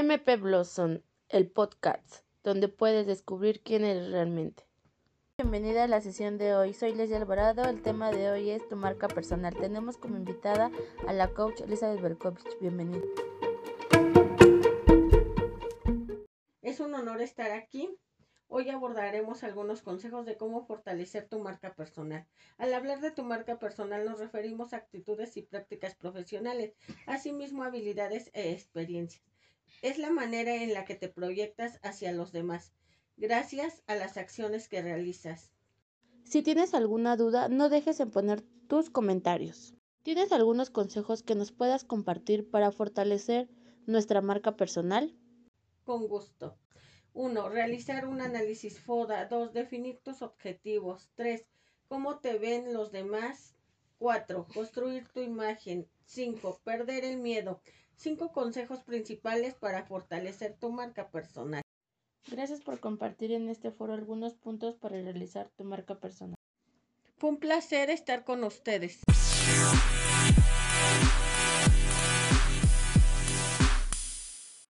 MP Blossom, el podcast, donde puedes descubrir quién eres realmente. Bienvenida a la sesión de hoy. Soy Leslie Alvarado. El tema de hoy es tu marca personal. Tenemos como invitada a la coach Elizabeth Berkovich. Bienvenida. Es un honor estar aquí. Hoy abordaremos algunos consejos de cómo fortalecer tu marca personal. Al hablar de tu marca personal nos referimos a actitudes y prácticas profesionales, asimismo habilidades e experiencias. Es la manera en la que te proyectas hacia los demás, gracias a las acciones que realizas. Si tienes alguna duda, no dejes en poner tus comentarios. ¿Tienes algunos consejos que nos puedas compartir para fortalecer nuestra marca personal? Con gusto. 1. Realizar un análisis FODA. 2. Definir tus objetivos. 3. Cómo te ven los demás. 4. Construir tu imagen. 5. Perder el miedo. 5 consejos principales para fortalecer tu marca personal. Gracias por compartir en este foro algunos puntos para realizar tu marca personal. Fue un placer estar con ustedes.